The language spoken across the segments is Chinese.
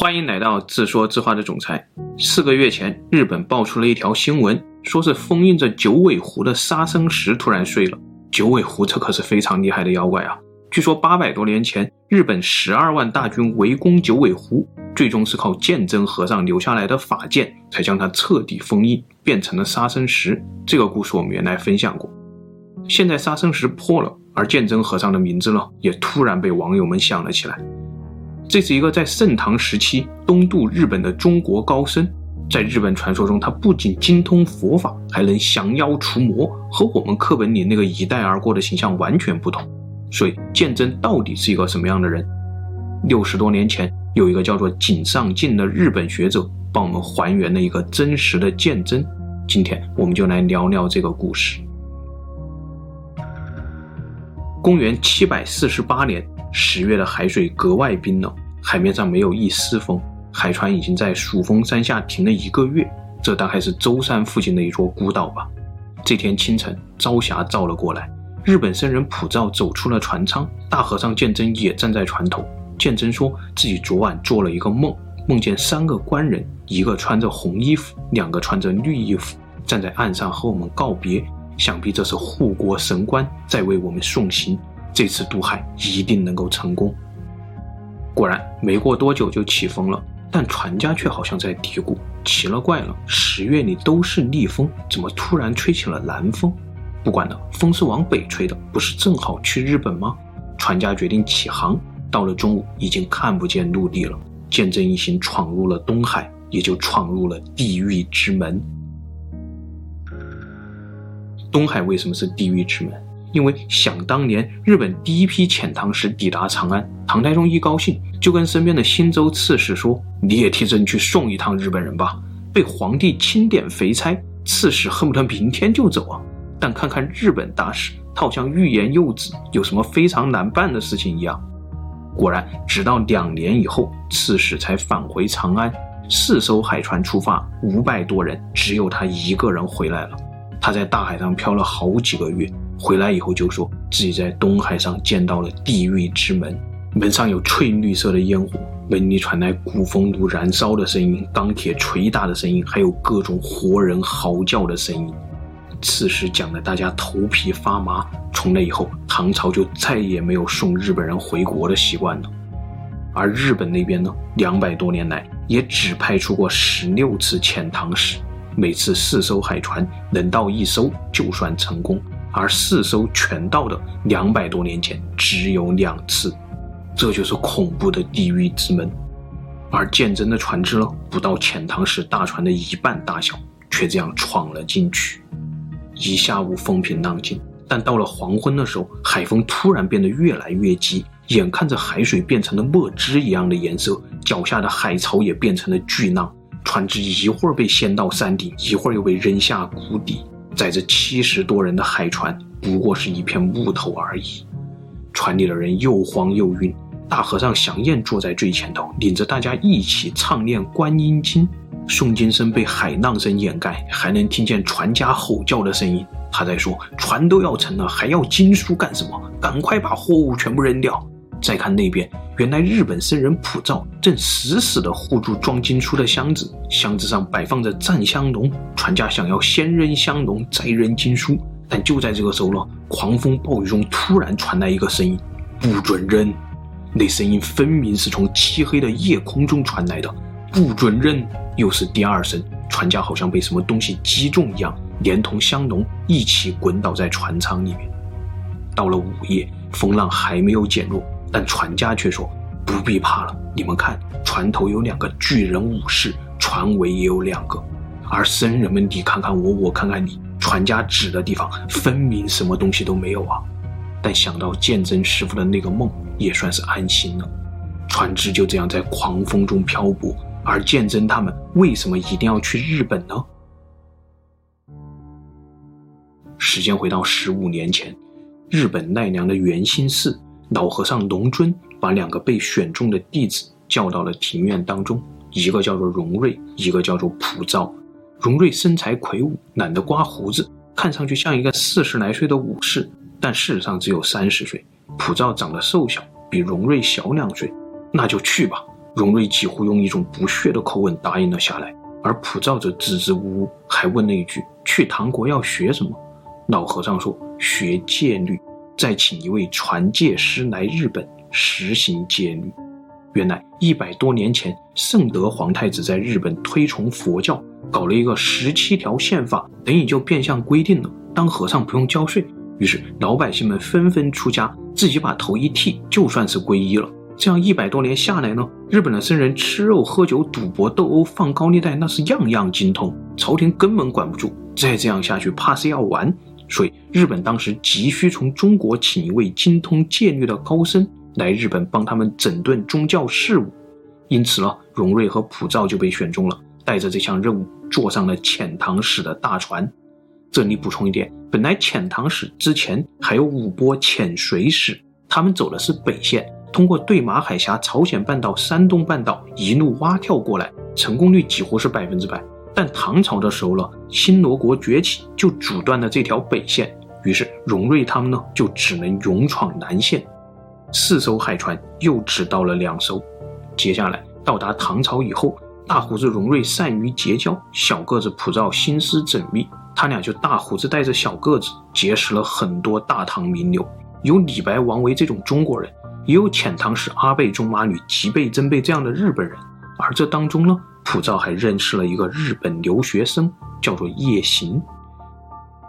欢迎来到自说自话的总裁。四个月前，日本爆出了一条新闻，说是封印着九尾狐的杀生石突然碎了。九尾狐这可是非常厉害的妖怪啊！据说八百多年前，日本十二万大军围攻九尾狐，最终是靠鉴真和尚留下来的法剑，才将它彻底封印，变成了杀生石。这个故事我们原来分享过。现在杀生石破了，而鉴真和尚的名字呢，也突然被网友们想了起来。这是一个在盛唐时期东渡日本的中国高僧，在日本传说中，他不仅精通佛法，还能降妖除魔，和我们课本里那个一带而过的形象完全不同。所以，鉴真到底是一个什么样的人？六十多年前，有一个叫做井上靖的日本学者帮我们还原了一个真实的鉴真。今天，我们就来聊聊这个故事。公元七百四十八年。十月的海水格外冰冷，海面上没有一丝风，海船已经在蜀峰山下停了一个月。这大概是舟山附近的一座孤岛吧。这天清晨，朝霞照了过来，日本僧人普照走出了船舱，大和尚鉴真也站在船头。鉴真说自己昨晚做了一个梦，梦见三个官人，一个穿着红衣服，两个穿着绿衣服，站在岸上和我们告别，想必这是护国神官在为我们送行。这次渡海一定能够成功。果然，没过多久就起风了，但船家却好像在嘀咕：奇了怪了，十月里都是逆风，怎么突然吹起了南风？不管了，风是往北吹的，不是正好去日本吗？船家决定起航。到了中午，已经看不见陆地了。鉴真一行闯入了东海，也就闯入了地狱之门。东海为什么是地狱之门？因为想当年，日本第一批遣唐使抵达长安，唐太宗一高兴，就跟身边的新州刺史说：“你也替朕去送一趟日本人吧。”被皇帝钦点肥差，刺史恨不得明天就走啊。但看看日本大使，他好像欲言又止，有什么非常难办的事情一样。果然，直到两年以后，刺史才返回长安。四艘海船出发，五百多人，只有他一个人回来了。他在大海上漂了好几个月。回来以后就说自己在东海上见到了地狱之门，门上有翠绿色的烟火，门里传来古风炉燃烧的声音、钢铁捶打的声音，还有各种活人嚎叫的声音。此时讲的大家头皮发麻。从那以后，唐朝就再也没有送日本人回国的习惯了。而日本那边呢，两百多年来也只派出过十六次遣唐使，每次四艘海船能到一艘就算成功。而四艘全到的两百多年前只有两次，这就是恐怖的地狱之门。而鉴真的船只呢，不到遣唐使大船的一半大小，却这样闯了进去。一下午风平浪静，但到了黄昏的时候，海风突然变得越来越急，眼看着海水变成了墨汁一样的颜色，脚下的海潮也变成了巨浪，船只一会儿被掀到山顶，一会儿又被扔下谷底。载着七十多人的海船不过是一片木头而已，船里的人又慌又晕。大和尚祥彦坐在最前头，领着大家一起唱念观音经。诵经声被海浪声掩盖，还能听见船家吼叫的声音。他在说：“船都要沉了，还要经书干什么？赶快把货物全部扔掉。”再看那边，原来日本僧人普照正死死地护住装经书的箱子，箱子上摆放着战香笼。船家想要先扔香笼，再扔经书，但就在这个时候呢，狂风暴雨中突然传来一个声音：“不准扔！”那声音分明是从漆黑的夜空中传来的，“不准扔！”又是第二声，船家好像被什么东西击中一样，连同香笼一起滚倒在船舱里面。到了午夜，风浪还没有减弱。但船家却说：“不必怕了，你们看，船头有两个巨人武士，船尾也有两个。而僧人们，你看看我，我看看你，船家指的地方分明什么东西都没有啊。”但想到鉴真师傅的那个梦，也算是安心了。船只就这样在狂风中漂泊，而鉴真他们为什么一定要去日本呢？时间回到十五年前，日本奈良的圆心寺。老和尚龙尊把两个被选中的弟子叫到了庭院当中，一个叫做荣瑞，一个叫做普照。荣瑞身材魁梧，懒得刮胡子，看上去像一个四十来岁的武士，但事实上只有三十岁。普照长得瘦小，比荣瑞小两岁。那就去吧。荣瑞几乎用一种不屑的口吻答应了下来，而普照则支支吾吾，还问了一句：“去唐国要学什么？”老和尚说：“学戒律，再请一位传戒师来日本实行戒律。”原来一百多年前，圣德皇太子在日本推崇佛教，搞了一个十七条宪法，等于就变相规定了当和尚不用交税。于是老百姓们纷纷出家，自己把头一剃，就算是皈依了。这样一百多年下来呢，日本的僧人吃肉、喝酒、赌博、斗殴、放高利贷，那是样样精通，朝廷根本管不住。再这样下去，怕是要完。所以日本当时急需从中国请一位精通戒律的高僧。来日本帮他们整顿宗教事务，因此呢，荣瑞和普照就被选中了，带着这项任务坐上了遣唐使的大船。这里补充一点，本来遣唐使之前还有五波遣隋使，他们走的是北线，通过对马海峡、朝鲜半岛、山东半岛一路蛙跳过来，成功率几乎是百分之百。但唐朝的时候呢，新罗国崛起，就阻断了这条北线，于是荣瑞他们呢就只能勇闯南线。四艘海船又只到了两艘，接下来到达唐朝以后，大胡子荣瑞善于结交，小个子普照心思缜密，他俩就大胡子带着小个子结识了很多大唐名流，有李白、王维这种中国人，也有遣唐使阿倍仲麻吕、吉备真备这样的日本人，而这当中呢，普照还认识了一个日本留学生，叫做叶行。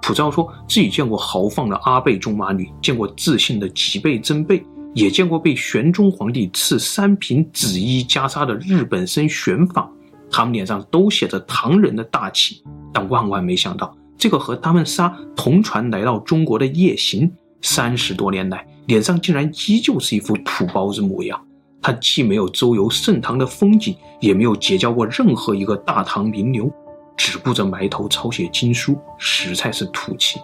普照说自己见过豪放的阿倍仲麻吕，见过自信的吉备真备。也见过被玄宗皇帝赐三品紫衣袈裟的日本僧玄仿，他们脸上都写着唐人的大气，但万万没想到，这个和他们仨同船来到中国的叶行，三十多年来脸上竟然依旧是一副土包子模样。他既没有周游盛唐的风景，也没有结交过任何一个大唐名流，只顾着埋头抄写经书，实在是土气。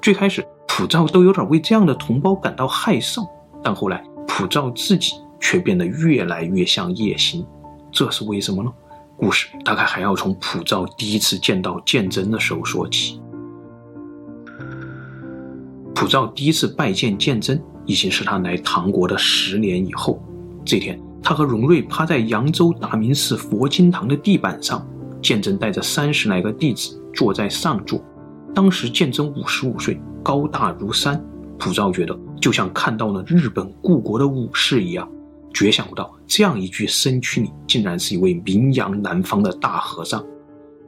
最开始，普照都有点为这样的同胞感到害臊。但后来，普照自己却变得越来越像叶行，这是为什么呢？故事大概还要从普照第一次见到鉴真的时候说起。普照第一次拜见鉴真，已经是他来唐国的十年以后。这天，他和荣瑞趴在扬州大明寺佛经堂的地板上，鉴真带着三十来个弟子坐在上座。当时鉴真五十五岁，高大如山。普照觉得就像看到了日本故国的武士一样，绝想不到这样一具身躯里竟然是一位名扬南方的大和尚。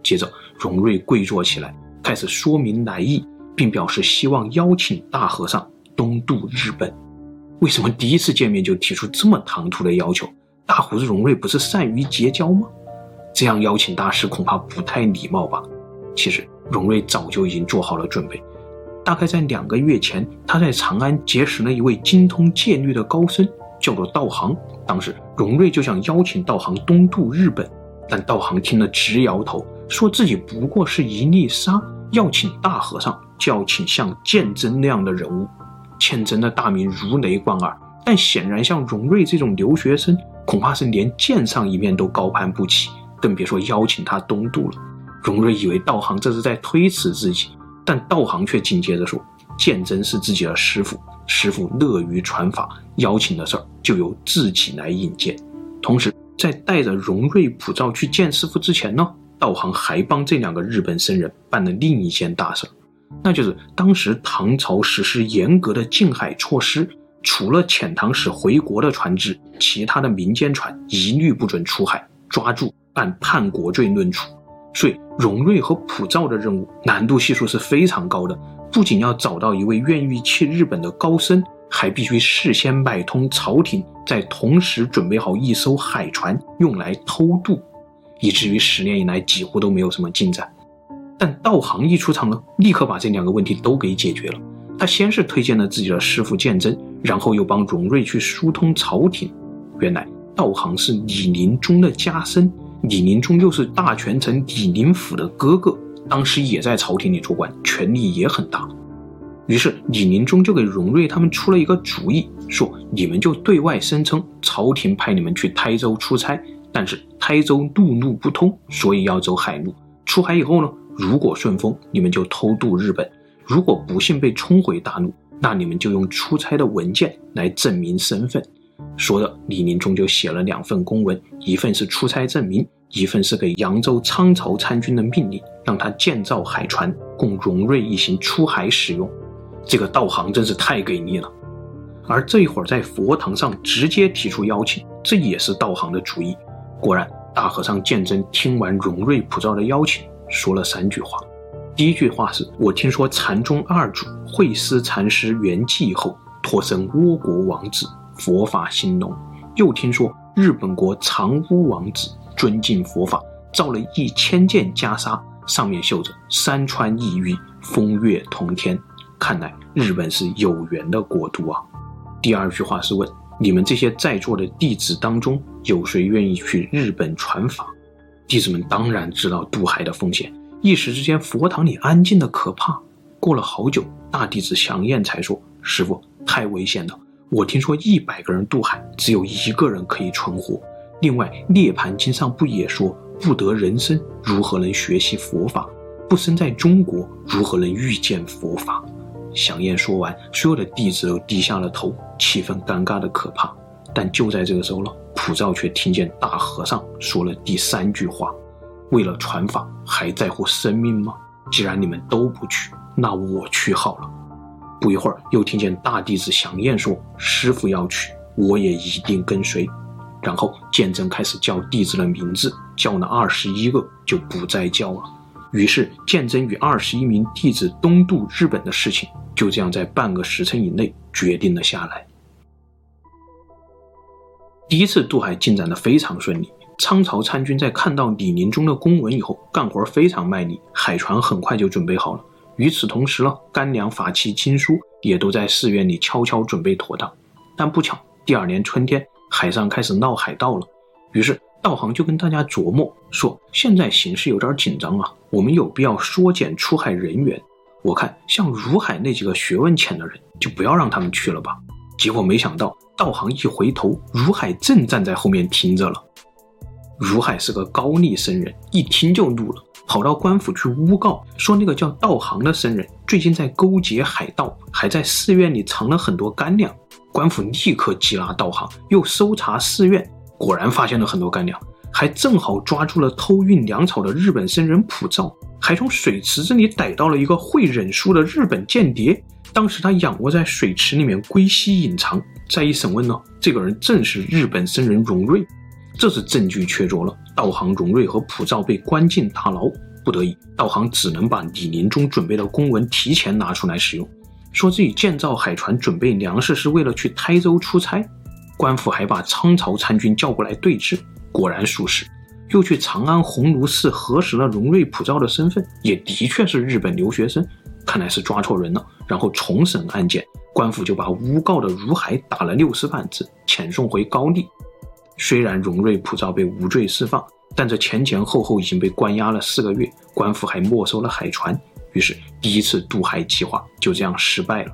接着，荣瑞跪坐起来，开始说明来意，并表示希望邀请大和尚东渡日本。为什么第一次见面就提出这么唐突的要求？大胡子荣瑞不是善于结交吗？这样邀请大师恐怕不太礼貌吧？其实，荣瑞早就已经做好了准备。大概在两个月前，他在长安结识了一位精通戒律的高僧，叫做道行。当时荣瑞就想邀请道行东渡日本，但道行听了直摇头，说自己不过是一粒沙，要请大和尚就要请像鉴真那样的人物。鉴真的大名如雷贯耳，但显然像荣瑞这种留学生，恐怕是连见上一面都高攀不起，更别说邀请他东渡了。荣瑞以为道行这是在推辞自己。但道行却紧接着说：“鉴真是自己的师傅，师傅乐于传法，邀请的事儿就由自己来引荐。同时，在带着荣瑞、普照去见师傅之前呢，道行还帮这两个日本僧人办了另一件大事儿，那就是当时唐朝实施严格的禁海措施，除了遣唐使回国的船只，其他的民间船一律不准出海，抓住按叛国罪论处。”所以，荣瑞和普照的任务难度系数是非常高的。不仅要找到一位愿意去日本的高僧，还必须事先买通朝廷，再同时准备好一艘海船用来偷渡，以至于十年以来几乎都没有什么进展。但道行一出场呢，立刻把这两个问题都给解决了。他先是推荐了自己的师傅鉴真，然后又帮荣瑞去疏通朝廷。原来道行是李临终的家孙。李临终又是大权臣李林甫的哥哥，当时也在朝廷里做官，权力也很大。于是李临终就给荣瑞他们出了一个主意，说：“你们就对外声称朝廷派你们去台州出差，但是台州陆路不通，所以要走海路。出海以后呢，如果顺风，你们就偷渡日本；如果不幸被冲回大陆，那你们就用出差的文件来证明身份。说着，李林终就写了两份公文，一份是出差证明，一份是给扬州仓曹参军的命令，让他建造海船，供荣瑞一行出海使用。这个道行真是太给力了。而这一会儿在佛堂上直接提出邀请，这也是道行的主意。果然，大和尚鉴真听完荣瑞普照的邀请，说了三句话。第一句话是：“我听说禅宗二祖慧思禅师圆寂后，托生倭国王子，佛法兴隆。又听说日本国长屋王子尊敬佛法，造了一千件袈裟，上面绣着山川异域，风月同天。看来日本是有缘的国度啊。”第二句话是问：“你们这些在座的弟子当中，有谁愿意去日本传法？”弟子们当然知道渡海的风险，一时之间佛堂里安静的可怕。过了好久，大弟子祥彦才说：“师父，太危险了！我听说一百个人渡海，只有一个人可以存活。另外，《涅槃经》上不也说，不得人身，如何能学习佛法？不生在中国，如何能遇见佛法？”祥彦说完，所有的弟子都低下了头，气氛尴尬的可怕。但就在这个时候了，普照却听见大和尚说了第三句话：“为了传法，还在乎生命吗？既然你们都不去，那我去好了。”不一会儿，又听见大弟子祥彦说：“师傅要去，我也一定跟随。”然后鉴真开始叫弟子的名字，叫了二十一个，就不再叫了。于是，鉴真与二十一名弟子东渡日本的事情，就这样在半个时辰以内决定了下来。第一次渡海进展得非常顺利，仓曹参军在看到李临终的公文以后，干活非常卖力，海船很快就准备好了。与此同时呢，干粮、法器、经书也都在寺院里悄悄准备妥当。但不巧，第二年春天，海上开始闹海盗了，于是。道行就跟大家琢磨说：“现在形势有点紧张啊，我们有必要缩减出海人员。我看像如海那几个学问浅的人，就不要让他们去了吧。”结果没想到，道行一回头，如海正站在后面听着了。如海是个高丽僧人，一听就怒了，跑到官府去诬告，说那个叫道行的僧人最近在勾结海盗，还在寺院里藏了很多干粮。官府立刻缉拿道行，又搜查寺院。果然发现了很多干粮，还正好抓住了偷运粮草的日本僧人普照，还从水池子里逮到了一个会忍术的日本间谍。当时他仰卧在水池里面龟息隐藏。再一审问呢，这个人正是日本僧人荣瑞。这次证据确凿了，道行荣瑞和普照被关进大牢。不得已，道行只能把李临终准备的公文提前拿出来使用，说自己建造海船准备粮食是为了去台州出差。官府还把仓曹参军叫过来对质，果然属实，又去长安鸿胪寺核实了荣瑞普照的身份，也的确是日本留学生，看来是抓错人了。然后重审案件，官府就把诬告的如海打了六十板子，遣送回高丽。虽然荣瑞普照被无罪释放，但这前前后后已经被关押了四个月，官府还没收了海船，于是第一次渡海计划就这样失败了。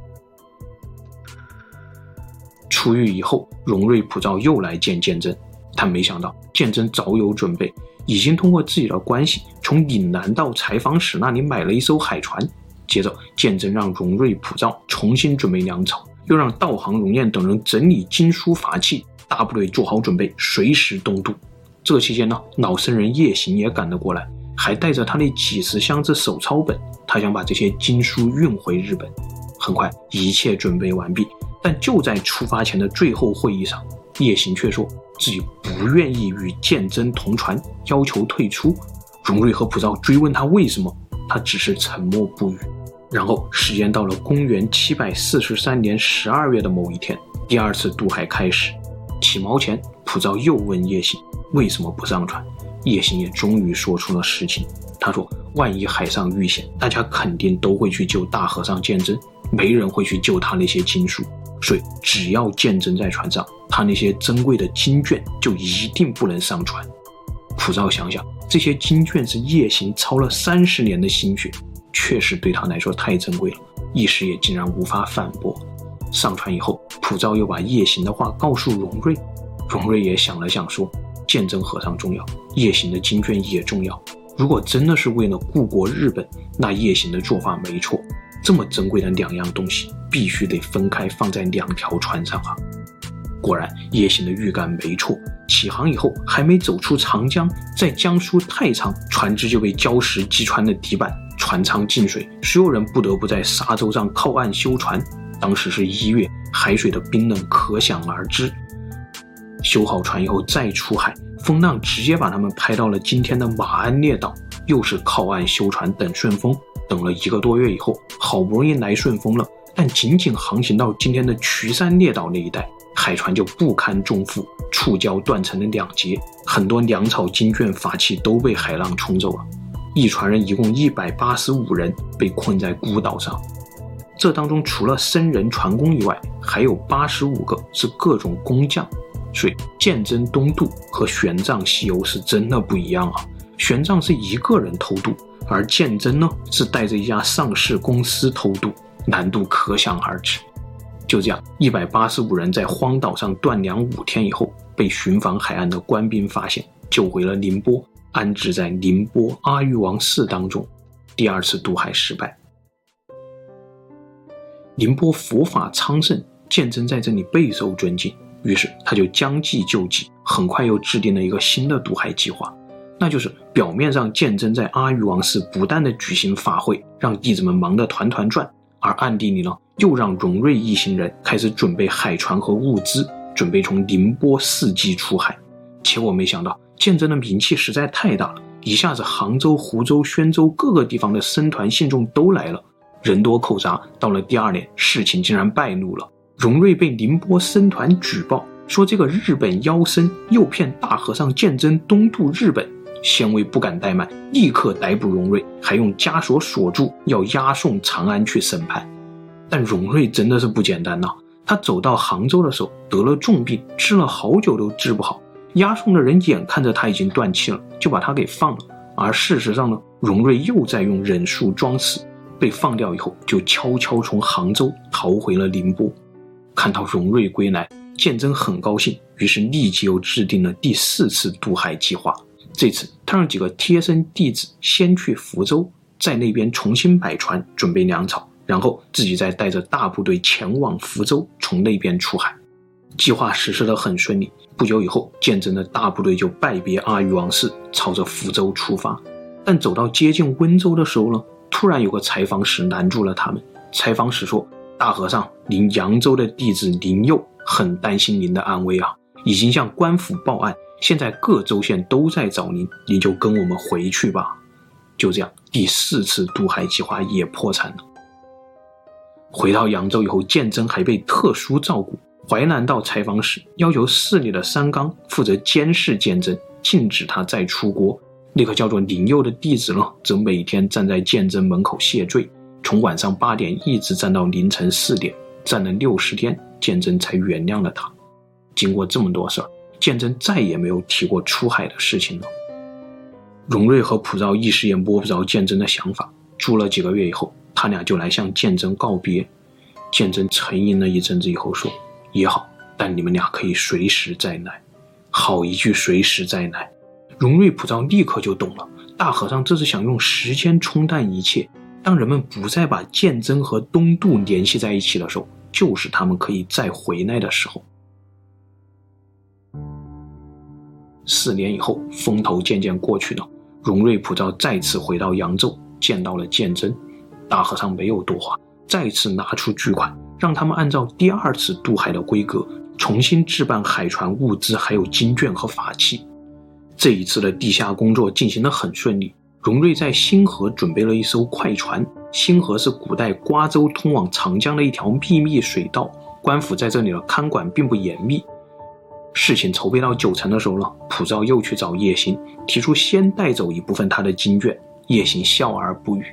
出狱以后，荣瑞普照又来见鉴真，他没想到鉴真早有准备，已经通过自己的关系从岭南到采访使那里买了一艘海船。接着，鉴真让荣瑞普照重新准备粮草，又让道行荣彦等人整理经书法器，大部队做好准备，随时东渡。这期间呢，老僧人叶行也赶了过来，还带着他那几十箱子手抄本，他想把这些经书运回日本。很快，一切准备完毕。但就在出发前的最后会议上，叶行却说自己不愿意与鉴真同船，要求退出。荣瑞和普照追问他为什么，他只是沉默不语。然后时间到了公元七百四十三年十二月的某一天，第二次渡海开始。起锚前，普照又问叶行为什么不上船，叶行也终于说出了实情。他说：“万一海上遇险，大家肯定都会去救大和尚鉴真，没人会去救他那些经书。”所以，只要鉴真在船上，他那些珍贵的经卷就一定不能上船。普照想想，这些经卷是叶行操了三十年的心血，确实对他来说太珍贵了，一时也竟然无法反驳。上船以后，普照又把夜行的话告诉荣瑞，荣瑞也想了想说：鉴真和尚重要，夜行的经卷也重要。如果真的是为了故国日本，那夜行的做法没错。这么珍贵的两样东西，必须得分开放在两条船上啊！果然，夜行的预感没错。起航以后，还没走出长江，在江苏太仓，船只就被礁石击穿了底板，船舱进水，所有人不得不在沙洲上靠岸修船。当时是一月，海水的冰冷可想而知。修好船以后再出海，风浪直接把他们拍到了今天的马鞍列岛，又是靠岸修船等顺风。等了一个多月以后，好不容易来顺风了，但仅仅航行到今天的渠山列岛那一带，海船就不堪重负，触礁断成了两截，很多粮草、金券、法器都被海浪冲走了。一船人一共一百八十五人被困在孤岛上，这当中除了僧人、船工以外，还有八十五个是各种工匠。所以鉴真东渡和玄奘西游是真的不一样啊！玄奘是一个人偷渡。而鉴真呢，是带着一家上市公司偷渡，难度可想而知。就这样，一百八十五人在荒岛上断粮五天以后，被巡防海岸的官兵发现，救回了宁波，安置在宁波阿育王寺当中。第二次渡海失败。宁波佛法昌盛，鉴真在这里备受尊敬，于是他就将计就计，很快又制定了一个新的渡海计划。那就是表面上鉴真在阿育王寺不断的举行法会，让弟子们忙得团团转，而暗地里呢，又让荣瑞一行人开始准备海船和物资，准备从宁波伺机出海。结果没想到，鉴真的名气实在太大了，一下子杭州、湖州、宣州各个地方的僧团信众都来了，人多口杂。到了第二年，事情竟然败露了，荣瑞被宁波僧团举报说，这个日本妖僧诱骗大和尚鉴真东渡日本。县尉不敢怠慢，立刻逮捕荣瑞，还用枷锁锁住，要押送长安去审判。但荣瑞真的是不简单呐、他走到杭州的时候得了重病，治了好久都治不好。押送的人眼看着他已经断气了，就把他给放了。而事实上呢，荣瑞又在用忍术装死，被放掉以后，就悄悄从杭州逃回了宁波。看到荣瑞归来，鉴真很高兴，于是立即又制定了第四次渡海计划。这次他让几个贴身弟子先去福州，在那边重新摆船，准备粮草，然后自己再带着大部队前往福州，从那边出海。计划实施得很顺利。不久以后，鉴真的大部队就拜别阿育王寺，朝着福州出发。但走到接近温州的时候呢，突然有个采访使拦住了他们。采访使说：“大和尚，您扬州的弟子林佑很担心您的安危啊，已经向官府报案。”现在各州县都在找您，您就跟我们回去吧。就这样，第四次渡海计划也破产了。回到扬州以后，鉴真还被特殊照顾。淮南道采访时要求寺里的三纲负责监视鉴真，禁止他再出国。那个叫做林佑的弟子呢，则每天站在鉴真门口谢罪，从晚上八点一直站到凌晨四点，站了六十天，鉴真才原谅了他。经过这么多事儿。鉴真再也没有提过出海的事情了。荣瑞和普照一时也摸不着鉴真的想法。住了几个月以后，他俩就来向鉴真告别。鉴真沉吟了一阵子以后说：“也好，但你们俩可以随时再来。”好一句“随时再来”！荣瑞、普照立刻就懂了。大和尚这是想用时间冲淡一切，当人们不再把鉴真和东渡联系在一起的时候，就是他们可以再回来的时候。四年以后，风头渐渐过去了。荣瑞普照再次回到扬州，见到了鉴真。大和尚没有多话，再次拿出巨款，让他们按照第二次渡海的规格，重新置办海船、物资，还有金券和法器。这一次的地下工作进行得很顺利。荣瑞在星河准备了一艘快船。星河是古代瓜州通往长江的一条秘密水道，官府在这里的看管并不严密。事情筹备到九成的时候呢，普照又去找叶行，提出先带走一部分他的金券。叶行笑而不语。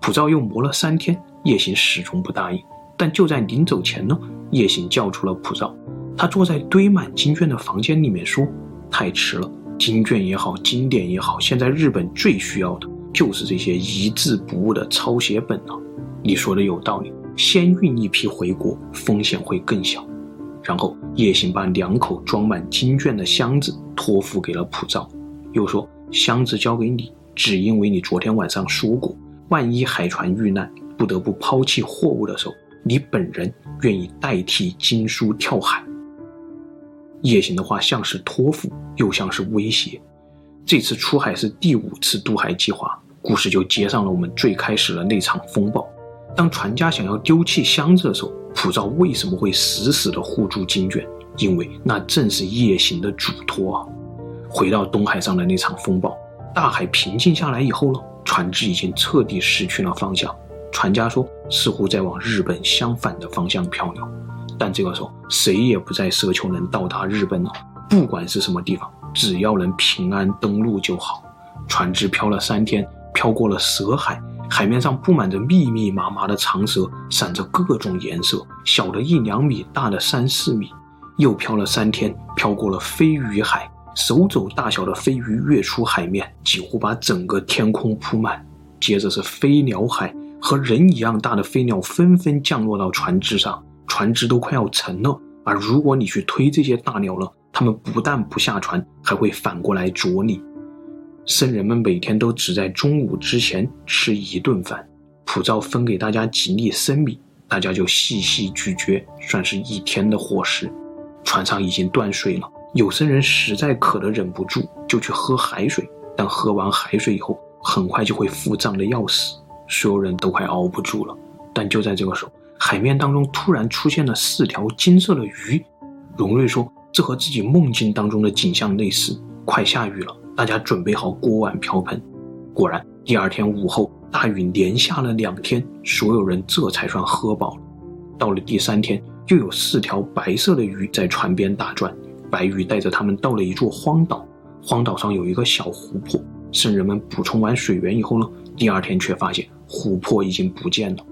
普照又磨了三天，叶行始终不答应。但就在临走前呢，叶行叫出了普照。他坐在堆满金券的房间里面说：“太迟了，金券也好，经典也好，现在日本最需要的就是这些一字不误的抄写本了。你说的有道理，先运一批回国，风险会更小。”然后叶行把两口装满金券的箱子托付给了普照，又说：“箱子交给你，只因为你昨天晚上说过，万一海船遇难，不得不抛弃货物的时候，你本人愿意代替经书跳海。”夜行的话像是托付，又像是威胁。这次出海是第五次渡海计划，故事就接上了我们最开始的那场风暴。当船家想要丢弃箱子的时候，普照为什么会死死的护住经卷？因为那正是夜行的嘱托啊！回到东海上的那场风暴，大海平静下来以后呢，船只已经彻底失去了方向。船家说，似乎在往日本相反的方向漂流。但这个时候，谁也不再奢求能到达日本了。不管是什么地方，只要能平安登陆就好。船只漂了三天，漂过了蛇海，海面上布满着密密麻麻的长蛇，闪着各种颜色，小的一两米，大的三四米。又漂了三天，漂过了飞鱼海，手肘大小的飞鱼跃出海面，几乎把整个天空铺满。接着是飞鸟海，和人一样大的飞鸟纷纷降落到船只上，船只都快要沉了。而如果你去推这些大鸟了，它们不但不下船，还会反过来啄你。僧人们每天都只在中午之前吃一顿饭，普照分给大家几粒生米，大家就细细咀嚼，算是一天的伙食。船上已经断水了，有僧人实在渴得忍不住，就去喝海水。但喝完海水以后，很快就会腹胀得要死，所有人都快熬不住了。但就在这个时候，海面当中突然出现了四条金色的鱼。荣瑞说：“这和自己梦境当中的景象类似。”快下雨了，大家准备好锅碗瓢盆。果然，第二天午后，大雨连下了两天，所有人这才算喝饱了。到了第三天。又有四条白色的鱼在船边打转，白鱼带着他们到了一座荒岛，荒岛上有一个小湖泊。圣人们补充完水源以后呢，第二天却发现琥珀已经不见了。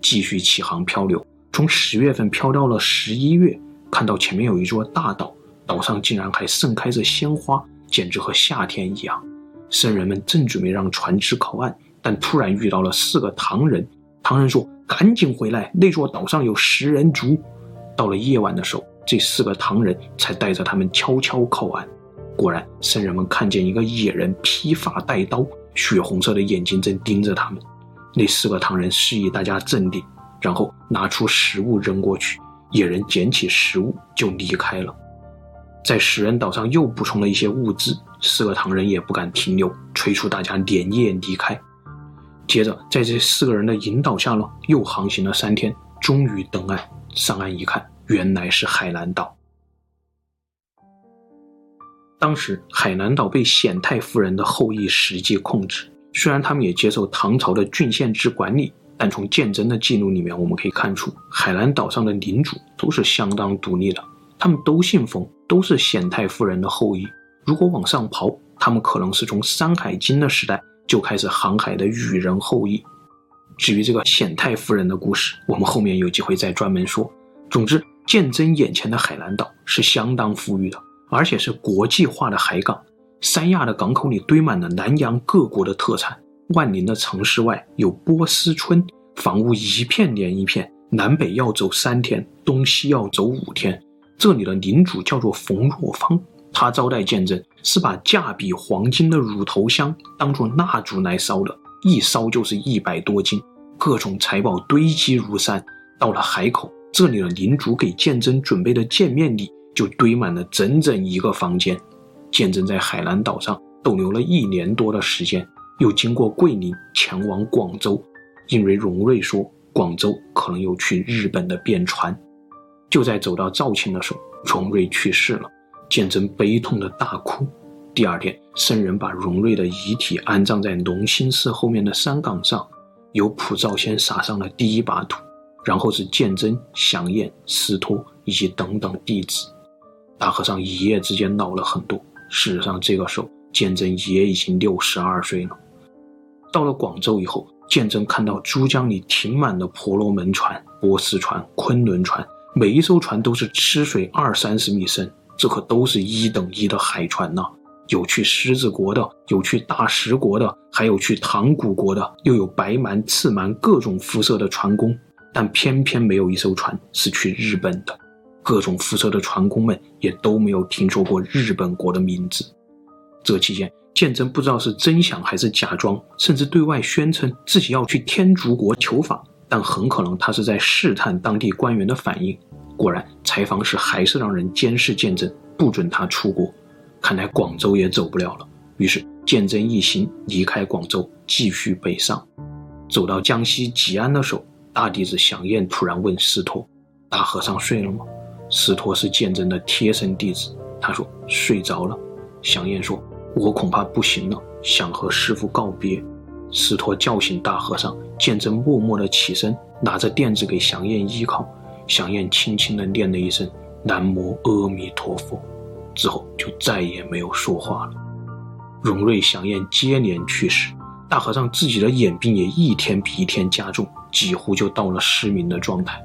继续起航漂流，从十月份漂到了十一月，看到前面有一座大岛，岛上竟然还盛开着鲜花，简直和夏天一样。僧人们正准备让船只靠岸，但突然遇到了四个唐人。唐人说。赶紧回来！那座岛上有食人族。到了夜晚的时候，这四个唐人才带着他们悄悄靠岸。果然，僧人们看见一个野人披发带刀，血红色的眼睛正盯着他们。那四个唐人示意大家镇定，然后拿出食物扔过去。野人捡起食物就离开了。在食人岛上又补充了一些物资，四个唐人也不敢停留，催促大家连夜离开。接着，在这四个人的引导下呢，又航行了三天，终于登岸。上岸一看，原来是海南岛。当时，海南岛被显太夫人的后裔实际控制。虽然他们也接受唐朝的郡县制管理，但从鉴真的记录里面，我们可以看出，海南岛上的领主都是相当独立的。他们都姓冯，都是显太夫人的后裔。如果往上刨，他们可能是从《山海经》的时代。就开始航海的羽人后裔。至于这个显太夫人的故事，我们后面有机会再专门说。总之，鉴真眼前的海南岛是相当富裕的，而且是国际化的海港。三亚的港口里堆满了南洋各国的特产。万宁的城市外有波斯村，房屋一片连一片，南北要走三天，东西要走五天。这里的领主叫做冯若芳。他招待鉴真，是把价比黄金的乳头香当做蜡烛来烧的，一烧就是一百多斤，各种财宝堆积如山。到了海口，这里的领主给鉴真准备的见面礼就堆满了整整一个房间。鉴真在海南岛上逗留了一年多的时间，又经过桂林前往广州，因为荣瑞说广州可能有去日本的便船。就在走到肇庆的时候，荣瑞去世了。鉴真悲痛的大哭。第二天，僧人把荣瑞的遗体安葬在龙兴寺后面的山岗上，由普照先撒上了第一把土，然后是鉴真、祥彦、司托以及等等弟子。大和尚一夜之间老了很多。事实上，这个时候鉴真也已经六十二岁了。到了广州以后，鉴真看到珠江里停满了婆罗门船、波斯船、昆仑船，每一艘船都是吃水二三十米深。这可都是一等一的海船呐、有去狮子国的，有去大食国的，还有去唐古国的，又有白蛮、赤蛮各种肤色的船工，但偏偏没有一艘船是去日本的。各种肤色的船工们也都没有听说过日本国的名字。这期间，鉴真不知道是真想还是假装，甚至对外宣称自己要去天竺国求法，但很可能他是在试探当地官员的反应。果然，采访时还是让人监视鉴真，不准他出国。看来广州也走不了了。于是鉴真一行离开广州，继续北上。走到江西吉安的时候，大弟子祥彦突然问师韬：“大和尚睡了吗？”师韬是鉴真的贴身弟子，他说：“睡着了。”祥砚说：“我恐怕不行了，想和师父告别。”师韬叫醒大和尚，鉴真默默地起身，拿着垫子给祥砚依靠。祥砚轻轻地念了一声“南无阿弥陀佛”，之后就再也没有说话了。荣瑞、祥砚接连去世，大和尚自己的眼病也一天比一天加重，几乎就到了失明的状态。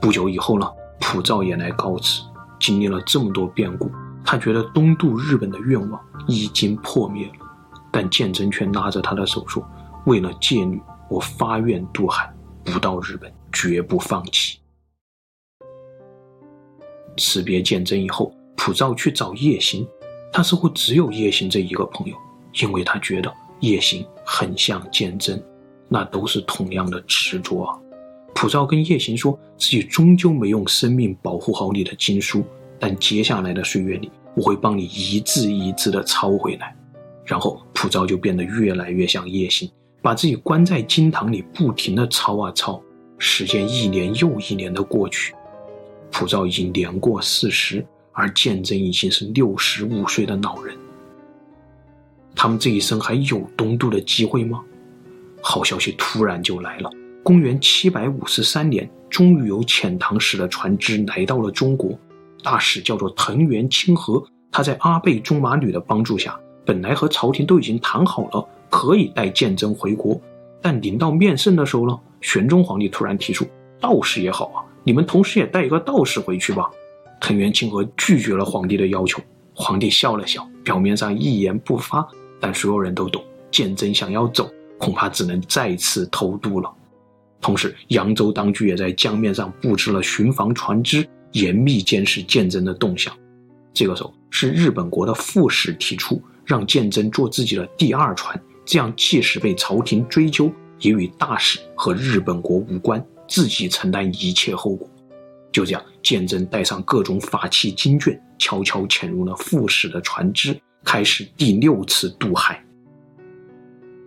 不久以后呢，普照也来告辞。经历了这么多变故，他觉得东渡日本的愿望已经破灭了。但鉴真却拉着他的手说：“为了戒律，我发愿渡海，不到日本绝不放弃。”辞别鉴真以后，普照去找叶行，他似乎只有叶行这一个朋友，因为他觉得叶行很像鉴真，那都是同样的执着啊。普照跟叶行说自己终究没用生命保护好你的经书，但接下来的岁月里，我会帮你一字一字的抄回来。然后普照就变得越来越像叶行，把自己关在经堂里，不停的抄啊抄。时间一年又一年的过去，普照已经年过四十，而鉴真已经是六十五岁的老人。他们这一生还有东渡的机会吗？好消息突然就来了，公元七百五十三年，终于有遣唐使的船只来到了中国，大使叫做藤原清河，他在阿倍仲麻吕的帮助下。本来和朝廷都已经谈好了，可以带鉴真回国，但临到面圣的时候呢，玄宗皇帝突然提出道士也好啊，你们同时也带一个道士回去吧。藤原清河拒绝了皇帝的要求，皇帝笑了笑，表面上一言不发，但所有人都懂，鉴真想要走，恐怕只能再次偷渡了。同时，扬州当局也在江面上布置了巡防船只，严密监视鉴真的动向。这个时候，是日本国的副使提出。让鉴真坐自己的第二船，这样即使被朝廷追究，也与大使和日本国无关，自己承担一切后果。就这样，鉴真带上各种法器经卷，悄悄潜入了副使的船只，开始第六次渡海。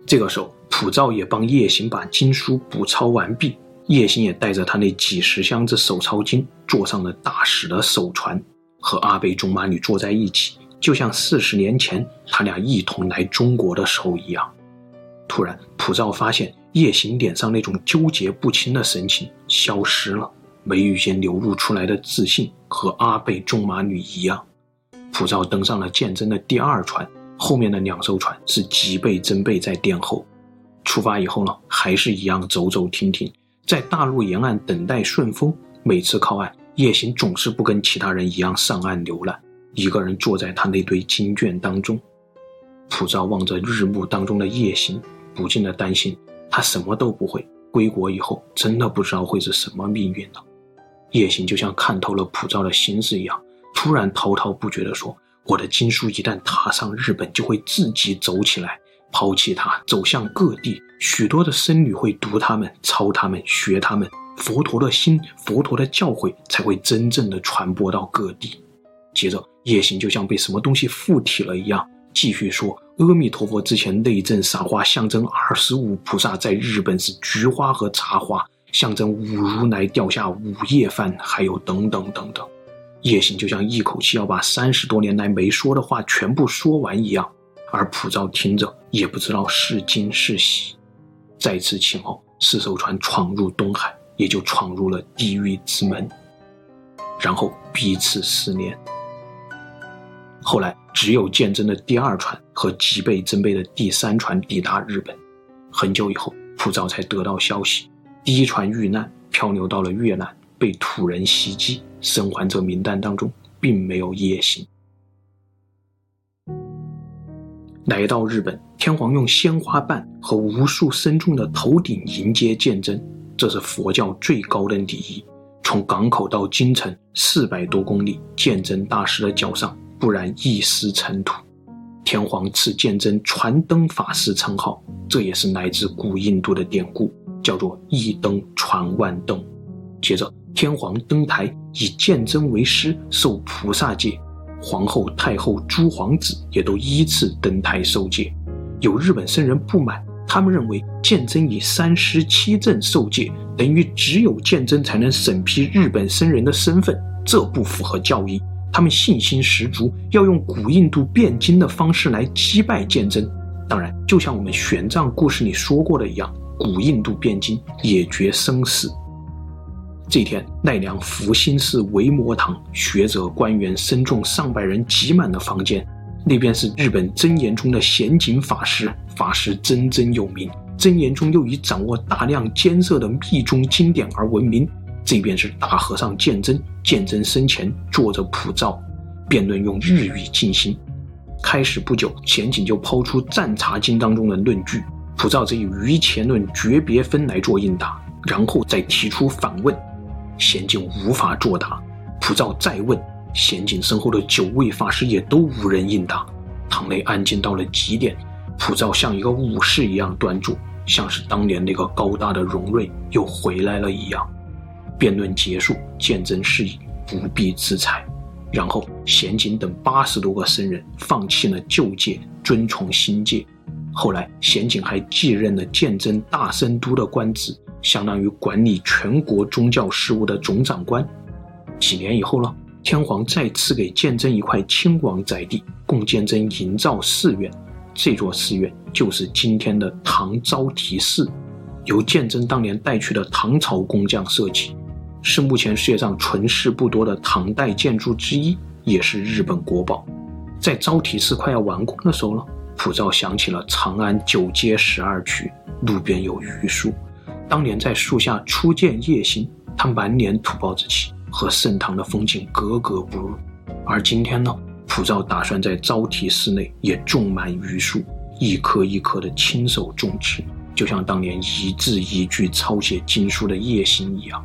这个时候，普照也帮叶行把经书补抄完毕，叶行也带着他那几十箱子手抄经，坐上了大使的首船，和阿倍仲麻吕坐在一起。就像四十年前他俩一同来中国的时候一样，突然普照发现叶行脸上那种纠结不清的神情消失了，眉宇间流露出来的自信和阿倍仲麻吕一样。普照登上了鉴真的第二船，后面的两艘船是吉备真备在殿后。出发以后呢，还是一样走走停停，在大陆沿岸等待顺风。每次靠岸，叶行总是不跟其他人一样上岸游览。一个人坐在他那堆经卷当中，普照望着日暮当中的叶行，不禁的担心他什么都不会，归国以后真的不知道会是什么命运呢？叶行就像看透了普照的心思一样，突然滔滔不绝地说：“我的经书一旦踏上日本，就会自己走起来，抛弃它，走向各地。许多的僧侣会读他们，抄他们，学他们。佛陀的心，佛陀的教诲才会真正的传播到各地。”接着。叶行就像被什么东西附体了一样，继续说：“阿弥陀佛之前内阵撒花，象征二十五菩萨在日本是菊花和茶花，象征五如来掉下五夜饭，还有等等等等。”叶行就像一口气要把三十多年来没说的话全部说完一样，而普照听着也不知道是惊是喜。再次起锚，四艘船闯入东海，也就闯入了地狱之门，然后彼此思念。后来，只有鉴真的第二船和吉备真备的第三船抵达日本。很久以后，普照才得到消息，第一船遇难，漂流到了越南，被土人袭击。生还者名单当中并没有叶行。来到日本，天皇用鲜花瓣和无数僧众的头顶迎接鉴真，这是佛教最高的礼仪。从港口到京城四百多公里，鉴真大师的脚上。不染一丝尘土，天皇赐鉴真传灯法师称号，这也是来自古印度的典故，叫做一灯传万灯。接着，天皇登台，以鉴真为师，授菩萨戒，皇后、太后、诸皇子也都依次登台受戒。有日本僧人不满，他们认为鉴真以三师七证受戒，等于只有鉴真才能审批日本僧人的身份，这不符合教义。他们信心十足，要用古印度辩经的方式来击败鉴真。当然，就像我们玄奘故事里说过的一样，古印度辩经也决生死。这天，奈良福兴寺维摩堂，学者、官员、僧众上百人挤满了房间。那边是日本真言宗的显景法师，法师真真有名。真言宗又以掌握大量艰涩的密宗经典而闻名。这边是大和尚鉴真，鉴真身前坐着普照，辩论用日语进行。开始不久，显景就抛出《赞茶经》当中的论据，普照则以瑜伽论诀别分来做应答，然后再提出反问。贤景无法作答，普照再问，贤景身后的九位法师也都无人应答。堂内安静到了极点，普照像一个武士一样端坐，像是当年那个高大的荣瑞又回来了一样。辩论结束，鉴真示意不必自裁，然后贤景等八十多个僧人放弃了旧戒，遵从新戒。后来贤景还继任了鉴真大僧都的官职。相当于管理全国宗教事务的总长官。几年以后呢，天皇再赐给鉴真一块亲王宅地，供鉴真营造寺院。这座寺院就是今天的唐招提寺，由鉴真当年带去的唐朝工匠设计，是目前世界上存世不多的唐代建筑之一，也是日本国宝。在招提寺快要完工的时候呢，普照想起了长安九街十二区，路边有榆树。当年在树下初见夜行，他满脸土包子气，和盛唐的风景格格不入。而今天呢，普照打算在招提寺内也种满榆树，一棵一棵的亲手种植，就像当年一字一句抄写经书的夜行一样。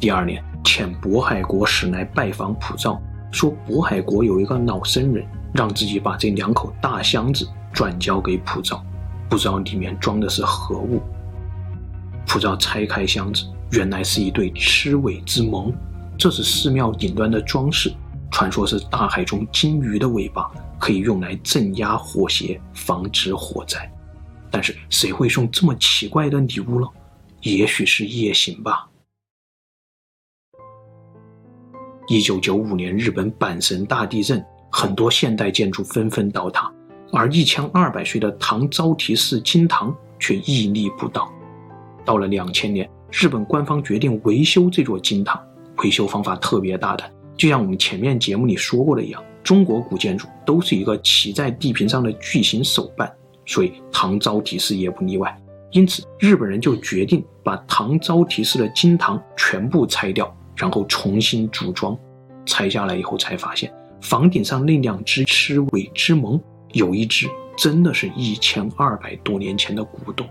第二年，遣渤海国使来拜访普照，说渤海国有一个老僧人，让自己把这两口大箱子转交给普照，不知道里面装的是何物。普照拆开箱子，原来是一对鴟尾之盟，这是寺庙顶端的装饰，传说是大海中鲸鱼的尾巴，可以用来镇压火邪，防止火灾。但是谁会送这么奇怪的礼物呢？也许是夜行吧。一九九五年，日本阪神大地震，很多现代建筑纷纷倒塌，而一千二百岁的唐招提寺金堂却屹立不倒。到了两千年，日本官方决定维修这座金堂，维修方法特别大胆，就像我们前面节目里说过的一样，中国古建筑都是一个骑在地平上的巨型手办，所以唐招提寺也不例外。因此，日本人就决定把唐招提寺的金堂全部拆掉，然后重新组装。拆下来以后才发现，房顶上那两只鴟尾之鉾，有一只真的是一千二百多年前的古董。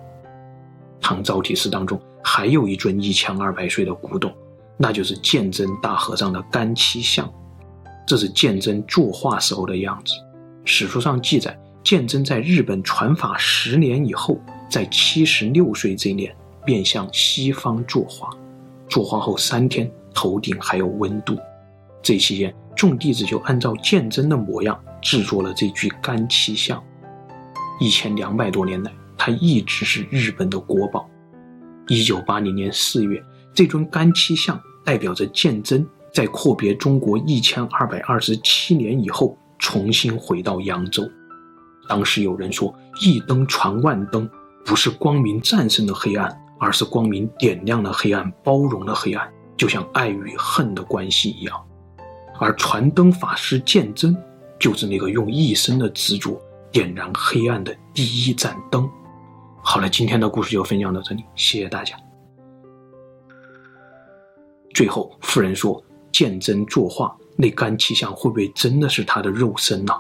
唐招提寺当中还有一尊一千二百岁的古董，那就是鉴真大和尚的干漆像。这是鉴真作画时候的样子。史书上记载，鉴真在日本传法十年以后，在七十六岁这一年便向西方作画。作画后三天，头顶还有温度。这期间，众弟子就按照鉴真的模样制作了这具干漆像。一千两百多年来，它一直是日本的国宝。一九八零年四月，这尊干漆像代表着鉴真在阔别中国一千二百二十七年以后，重新回到扬州。当时有人说：“一灯传万灯，不是光明战胜了黑暗，而是光明点亮了黑暗，包容了黑暗，就像爱与恨的关系一样。”而传灯法师鉴真，就是那个用一生的执着点燃黑暗的第一盏灯。好了，今天的故事就分享到这里，谢谢大家。最后，妇人说：“鉴真作画，那干气象会不会真的是他的肉身呢？”